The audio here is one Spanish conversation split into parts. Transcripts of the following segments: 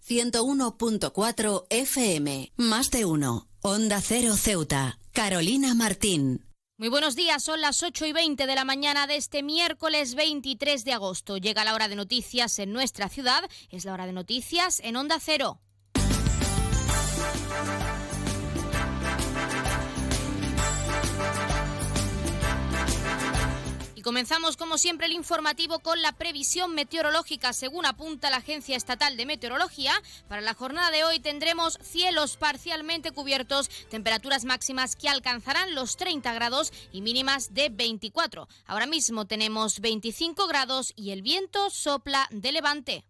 Ceuta, 101.4 FM. Más de uno. Onda Cero Ceuta. Carolina Martín. Muy buenos días, son las 8 y 20 de la mañana de este miércoles 23 de agosto. Llega la hora de noticias en nuestra ciudad, es la hora de noticias en Onda Cero. Comenzamos como siempre el informativo con la previsión meteorológica. Según apunta la Agencia Estatal de Meteorología, para la jornada de hoy tendremos cielos parcialmente cubiertos, temperaturas máximas que alcanzarán los 30 grados y mínimas de 24. Ahora mismo tenemos 25 grados y el viento sopla de levante.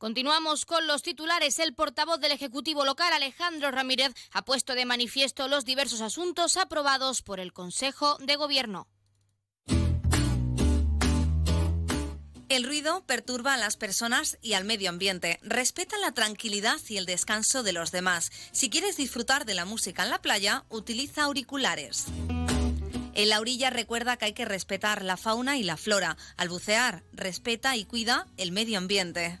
Continuamos con los titulares. El portavoz del Ejecutivo local, Alejandro Ramírez, ha puesto de manifiesto los diversos asuntos aprobados por el Consejo de Gobierno. El ruido perturba a las personas y al medio ambiente. Respeta la tranquilidad y el descanso de los demás. Si quieres disfrutar de la música en la playa, utiliza auriculares. En la orilla recuerda que hay que respetar la fauna y la flora. Al bucear, respeta y cuida el medio ambiente.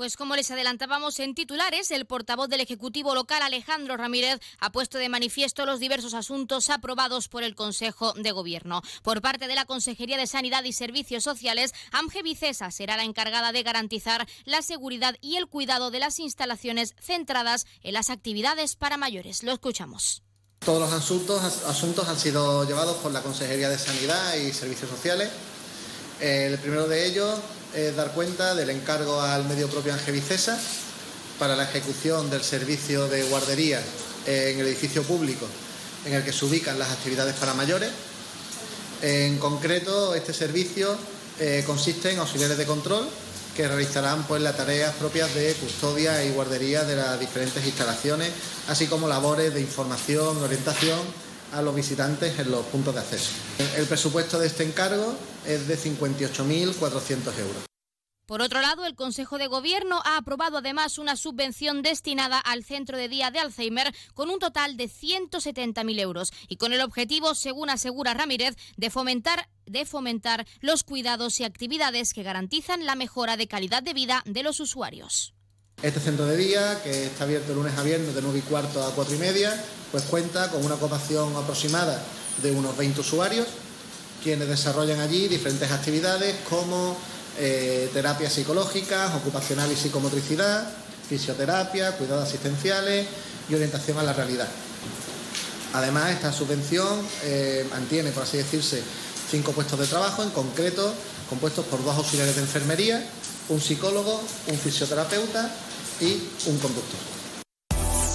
Pues como les adelantábamos en titulares, el portavoz del Ejecutivo local, Alejandro Ramírez, ha puesto de manifiesto los diversos asuntos aprobados por el Consejo de Gobierno. Por parte de la Consejería de Sanidad y Servicios Sociales, AMGE Vicesa será la encargada de garantizar la seguridad y el cuidado de las instalaciones centradas en las actividades para mayores. Lo escuchamos. Todos los asuntos, asuntos han sido llevados por la Consejería de Sanidad y Servicios Sociales. El primero de ellos es dar cuenta del encargo al medio propio Angevicesa para la ejecución del servicio de guardería en el edificio público en el que se ubican las actividades para mayores. En concreto, este servicio eh, consiste en auxiliares de control que realizarán pues, las tareas propias de custodia y guardería de las diferentes instalaciones, así como labores de información, orientación a los visitantes en los puntos de acceso. El presupuesto de este encargo es de 58.400 euros. Por otro lado, el Consejo de Gobierno ha aprobado además una subvención destinada al Centro de Día de Alzheimer con un total de 170.000 euros y con el objetivo, según asegura Ramírez, de fomentar de fomentar los cuidados y actividades que garantizan la mejora de calidad de vida de los usuarios. Este centro de día, que está abierto lunes a viernes de 9 y cuarto a 4 y media, pues cuenta con una ocupación aproximada de unos 20 usuarios, quienes desarrollan allí diferentes actividades como eh, terapias psicológicas, ocupacional y psicomotricidad, fisioterapia, cuidados asistenciales y orientación a la realidad. Además, esta subvención eh, mantiene, por así decirse, cinco puestos de trabajo, en concreto compuestos por dos auxiliares de enfermería, un psicólogo, un fisioterapeuta y un conductor.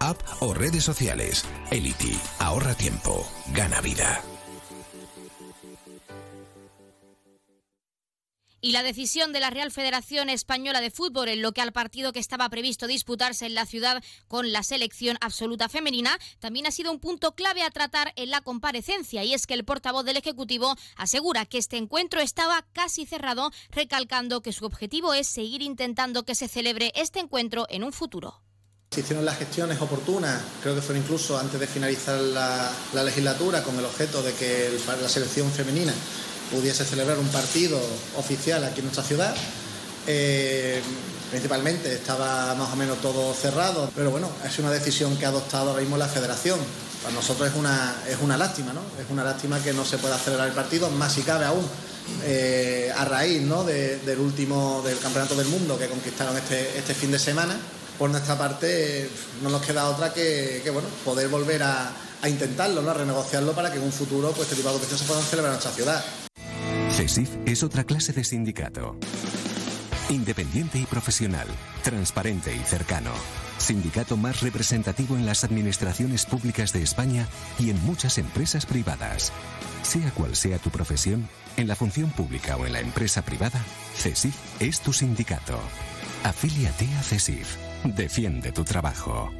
app o redes sociales. Elity, ahorra tiempo, gana vida. Y la decisión de la Real Federación Española de Fútbol en lo que al partido que estaba previsto disputarse en la ciudad con la selección absoluta femenina también ha sido un punto clave a tratar en la comparecencia y es que el portavoz del Ejecutivo asegura que este encuentro estaba casi cerrado, recalcando que su objetivo es seguir intentando que se celebre este encuentro en un futuro. Se hicieron las gestiones oportunas, creo que fueron incluso antes de finalizar la, legislatura, con el objeto de que la selección femenina pudiese celebrar un partido oficial aquí en nuestra ciudad. Eh, principalmente estaba más o menos todo cerrado, pero bueno, es una decisión que ha adoptado ahora mismo la federación. Para nosotros es una, es una lástima, ¿no? Es una lástima que no se pueda celebrar el partido, más si cabe aún, eh, a raíz ¿no? del último, del Campeonato del Mundo que conquistaron este, este fin de semana por nuestra parte no nos queda otra que, bueno, poder volver a, intentarlo, ¿no? a renegociarlo para que en un futuro pues, este tipo de competiciones se puedan celebrar en nuestra ciudad. CESIF es otra clase de sindicato. Independiente y profesional, transparente y cercano. Sindicato más representativo en las administraciones públicas de España y en muchas empresas privadas. Sea cual sea tu profesión, en la función pública o en la empresa privada, CESIF es tu sindicato. Afíliate a CESIF. Defiende tu trabajo.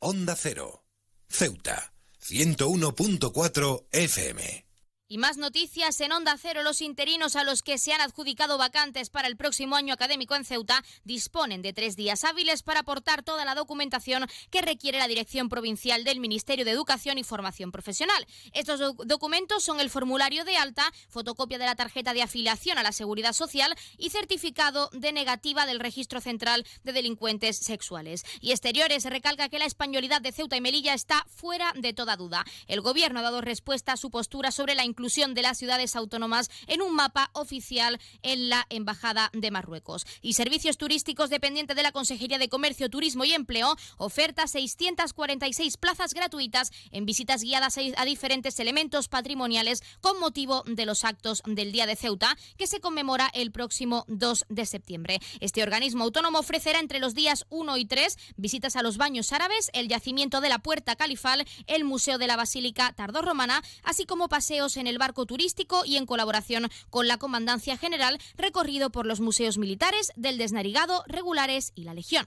Onda Cero. Ceuta. 101.4 FM. Y más noticias en Onda Cero. Los interinos a los que se han adjudicado vacantes para el próximo año académico en Ceuta disponen de tres días hábiles para aportar toda la documentación que requiere la Dirección Provincial del Ministerio de Educación y Formación Profesional. Estos documentos son el formulario de alta, fotocopia de la tarjeta de afiliación a la Seguridad Social y certificado de negativa del Registro Central de Delincuentes Sexuales. Y Exteriores recalca que la españolidad de Ceuta y Melilla está fuera de toda duda. El Gobierno ha dado respuesta a su postura sobre la inclusión de las ciudades autónomas en un mapa oficial en la Embajada de Marruecos. Y Servicios Turísticos, dependiente de la Consejería de Comercio, Turismo y Empleo, oferta 646 plazas gratuitas en visitas guiadas a diferentes elementos patrimoniales con motivo de los actos del Día de Ceuta, que se conmemora el próximo 2 de septiembre. Este organismo autónomo ofrecerá entre los días 1 y 3 visitas a los baños árabes, el yacimiento de la Puerta Califal, el Museo de la Basílica Tardorromana, así como paseos en el barco turístico y en colaboración con la Comandancia General, recorrido por los museos militares del Desnarigado, Regulares y la Legión.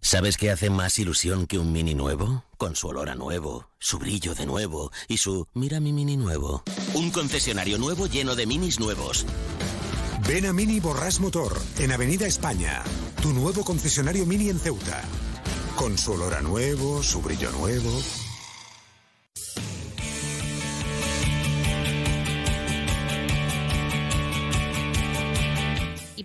¿Sabes qué hace más ilusión que un mini nuevo? Con su olor a nuevo, su brillo de nuevo y su mira mi mini nuevo. Un concesionario nuevo lleno de minis nuevos. Ven a Mini Borras Motor, en Avenida España. Tu nuevo concesionario Mini en Ceuta. Con su olor a nuevo, su brillo nuevo.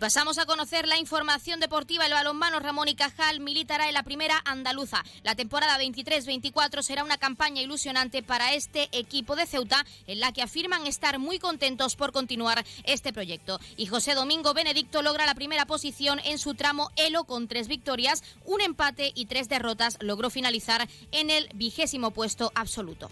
Pasamos a conocer la información deportiva. El balonmano Ramón y Cajal militará en la primera andaluza. La temporada 23-24 será una campaña ilusionante para este equipo de Ceuta, en la que afirman estar muy contentos por continuar este proyecto. Y José Domingo Benedicto logra la primera posición en su tramo Elo con tres victorias, un empate y tres derrotas. Logró finalizar en el vigésimo puesto absoluto.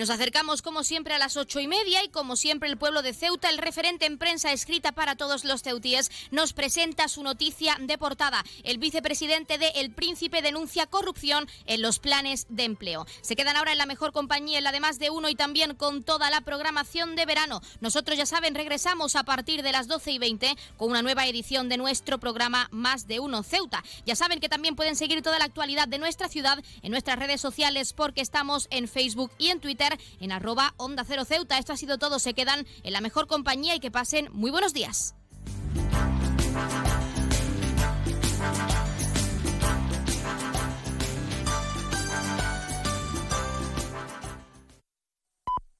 Nos acercamos como siempre a las ocho y media y como siempre el pueblo de Ceuta, el referente en prensa escrita para todos los ceutíes, nos presenta su noticia de portada. El vicepresidente de El Príncipe denuncia corrupción en los planes de empleo. Se quedan ahora en la mejor compañía, en la de más de uno y también con toda la programación de verano. Nosotros ya saben, regresamos a partir de las doce y veinte con una nueva edición de nuestro programa Más de Uno Ceuta. Ya saben que también pueden seguir toda la actualidad de nuestra ciudad en nuestras redes sociales porque estamos en Facebook y en Twitter en arroba Onda Cero Ceuta. Esto ha sido todo. Se quedan en la mejor compañía y que pasen muy buenos días.